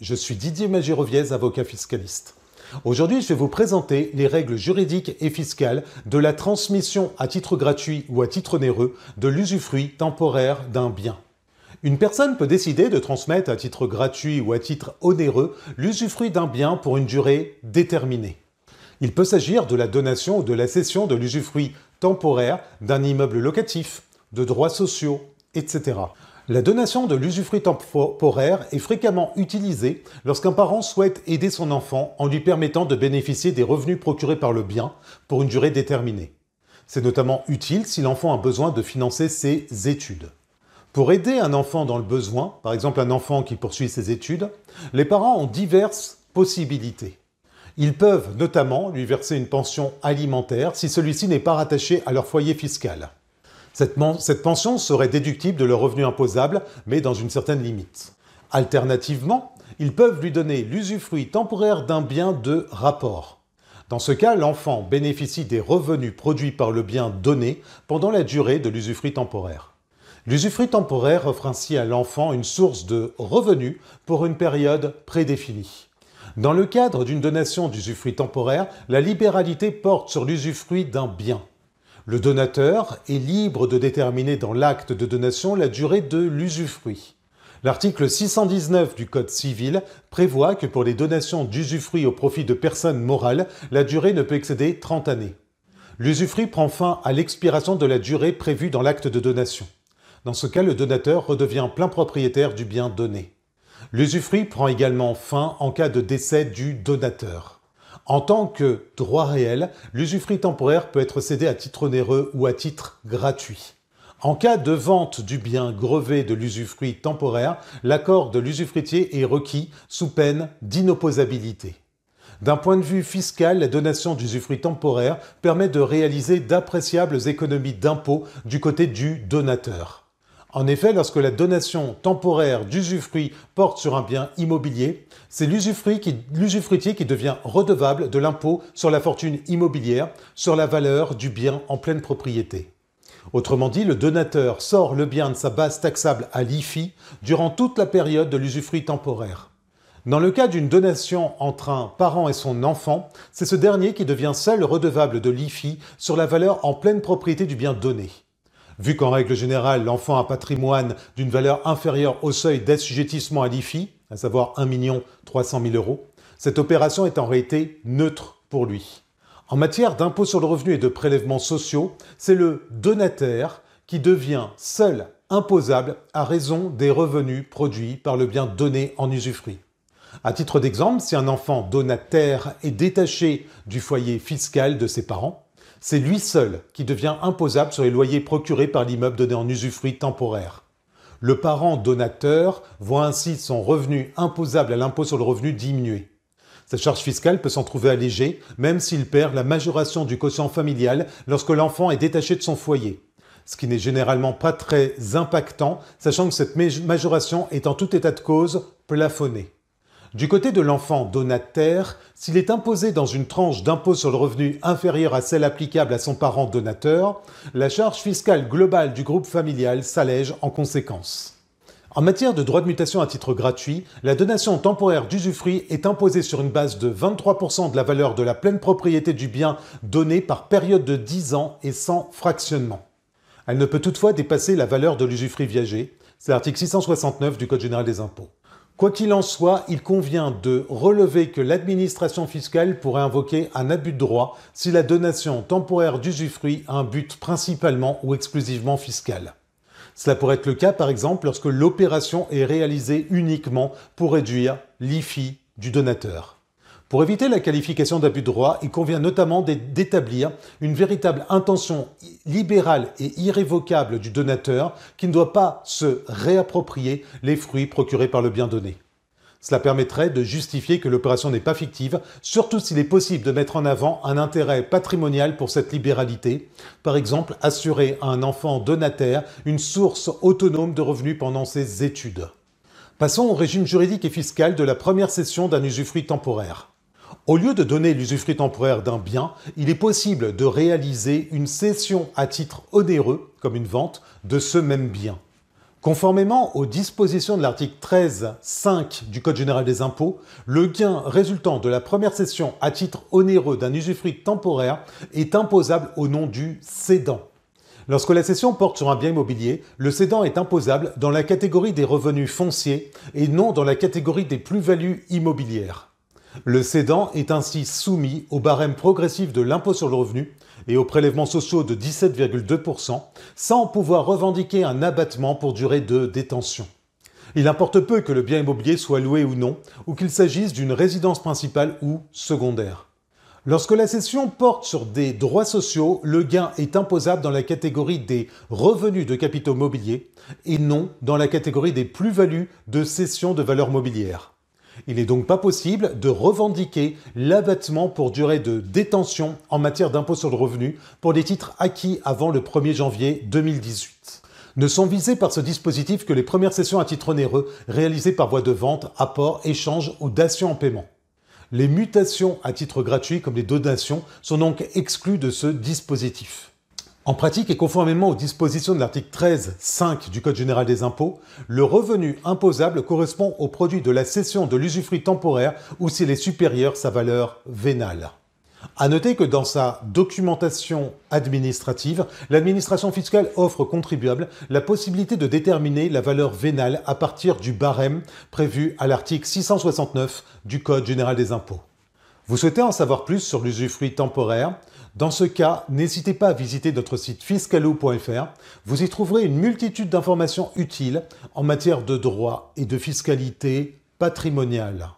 je suis Didier Magiroviez, avocat fiscaliste. Aujourd'hui, je vais vous présenter les règles juridiques et fiscales de la transmission à titre gratuit ou à titre onéreux de l'usufruit temporaire d'un bien. Une personne peut décider de transmettre à titre gratuit ou à titre onéreux l'usufruit d'un bien pour une durée déterminée. Il peut s'agir de la donation ou de la cession de l'usufruit temporaire d'un immeuble locatif, de droits sociaux, etc. La donation de l'usufruit temporaire est fréquemment utilisée lorsqu'un parent souhaite aider son enfant en lui permettant de bénéficier des revenus procurés par le bien pour une durée déterminée. C'est notamment utile si l'enfant a besoin de financer ses études. Pour aider un enfant dans le besoin, par exemple un enfant qui poursuit ses études, les parents ont diverses possibilités. Ils peuvent notamment lui verser une pension alimentaire si celui-ci n'est pas rattaché à leur foyer fiscal. Cette, pension serait déductible de leur revenu imposable, mais dans une certaine limite. Alternativement, ils peuvent lui donner l'usufruit temporaire d'un bien de rapport. Dans ce cas, l'enfant bénéficie des revenus produits par le bien donné pendant la durée de l'usufruit temporaire. L'usufruit temporaire offre ainsi à l'enfant une source de revenus pour une période prédéfinie. Dans le cadre d'une donation d'usufruit temporaire, la libéralité porte sur l'usufruit d'un bien. Le donateur est libre de déterminer dans l'acte de donation la durée de l'usufruit. L'article 619 du Code civil prévoit que pour les donations d'usufruit au profit de personnes morales, la durée ne peut excéder 30 années. L'usufruit prend fin à l'expiration de la durée prévue dans l'acte de donation. Dans ce cas, le donateur redevient plein propriétaire du bien donné. L'usufruit prend également fin en cas de décès du donateur. En tant que droit réel, l'usufruit temporaire peut être cédé à titre onéreux ou à titre gratuit. En cas de vente du bien grevé de l'usufruit temporaire, l'accord de l'usufruitier est requis sous peine d'inopposabilité. D'un point de vue fiscal, la donation d'usufruit temporaire permet de réaliser d'appréciables économies d'impôts du côté du donateur. En effet, lorsque la donation temporaire d'usufruit porte sur un bien immobilier, c'est l'usufruitier qui devient redevable de l'impôt sur la fortune immobilière sur la valeur du bien en pleine propriété. Autrement dit, le donateur sort le bien de sa base taxable à l'IFI durant toute la période de l'usufruit temporaire. Dans le cas d'une donation entre un parent et son enfant, c'est ce dernier qui devient seul redevable de l'IFI sur la valeur en pleine propriété du bien donné. Vu qu'en règle générale, l'enfant a patrimoine d'une valeur inférieure au seuil d'assujettissement à l'IFI, à savoir 1 300 000 euros, cette opération est en réalité neutre pour lui. En matière d'impôt sur le revenu et de prélèvements sociaux, c'est le donataire qui devient seul imposable à raison des revenus produits par le bien donné en usufruit. À titre d'exemple, si un enfant donataire est détaché du foyer fiscal de ses parents, c'est lui seul qui devient imposable sur les loyers procurés par l'immeuble donné en usufruit temporaire. Le parent donateur voit ainsi son revenu imposable à l'impôt sur le revenu diminuer. Sa charge fiscale peut s'en trouver allégée, même s'il perd la majoration du quotient familial lorsque l'enfant est détaché de son foyer. Ce qui n'est généralement pas très impactant, sachant que cette majoration est en tout état de cause plafonnée. Du côté de l'enfant donataire, s'il est imposé dans une tranche d'impôt sur le revenu inférieure à celle applicable à son parent donateur, la charge fiscale globale du groupe familial s'allège en conséquence. En matière de droit de mutation à titre gratuit, la donation temporaire d'usufruit est imposée sur une base de 23% de la valeur de la pleine propriété du bien donné par période de 10 ans et sans fractionnement. Elle ne peut toutefois dépasser la valeur de l'usufruit viagé, c'est l'article 669 du Code général des impôts. Quoi qu'il en soit, il convient de relever que l'administration fiscale pourrait invoquer un abus de droit si la donation temporaire d'usufruit a un but principalement ou exclusivement fiscal. Cela pourrait être le cas par exemple lorsque l'opération est réalisée uniquement pour réduire l'IFI du donateur. Pour éviter la qualification d'abus de droit, il convient notamment d'établir une véritable intention libérale et irrévocable du donateur qui ne doit pas se réapproprier les fruits procurés par le bien donné. Cela permettrait de justifier que l'opération n'est pas fictive, surtout s'il est possible de mettre en avant un intérêt patrimonial pour cette libéralité, par exemple assurer à un enfant donataire une source autonome de revenus pendant ses études. Passons au régime juridique et fiscal de la première session d'un usufruit temporaire. Au lieu de donner l'usufruit temporaire d'un bien, il est possible de réaliser une cession à titre onéreux, comme une vente, de ce même bien. Conformément aux dispositions de l'article 13.5 du Code général des impôts, le gain résultant de la première cession à titre onéreux d'un usufruit temporaire est imposable au nom du cédant. Lorsque la cession porte sur un bien immobilier, le cédant est imposable dans la catégorie des revenus fonciers et non dans la catégorie des plus-values immobilières. Le cédant est ainsi soumis au barème progressif de l'impôt sur le revenu et aux prélèvements sociaux de 17,2% sans pouvoir revendiquer un abattement pour durée de détention. Il importe peu que le bien immobilier soit loué ou non, ou qu'il s'agisse d'une résidence principale ou secondaire. Lorsque la cession porte sur des droits sociaux, le gain est imposable dans la catégorie des revenus de capitaux mobiliers et non dans la catégorie des plus-values de cession de valeurs mobilières. Il n'est donc pas possible de revendiquer l'abattement pour durée de détention en matière d'impôt sur le revenu pour des titres acquis avant le 1er janvier 2018. Ne sont visés par ce dispositif que les premières cessions à titre onéreux réalisées par voie de vente, apport, échange ou dation en paiement. Les mutations à titre gratuit, comme les donations, sont donc exclues de ce dispositif. En pratique et conformément aux dispositions de l'article 13.5 du Code général des impôts, le revenu imposable correspond au produit de la cession de l'usufruit temporaire ou s'il est supérieur sa valeur vénale. À noter que dans sa documentation administrative, l'administration fiscale offre aux contribuables la possibilité de déterminer la valeur vénale à partir du barème prévu à l'article 669 du Code général des impôts. Vous souhaitez en savoir plus sur l'usufruit temporaire? Dans ce cas, n'hésitez pas à visiter notre site fiscalo.fr. Vous y trouverez une multitude d'informations utiles en matière de droit et de fiscalité patrimoniale.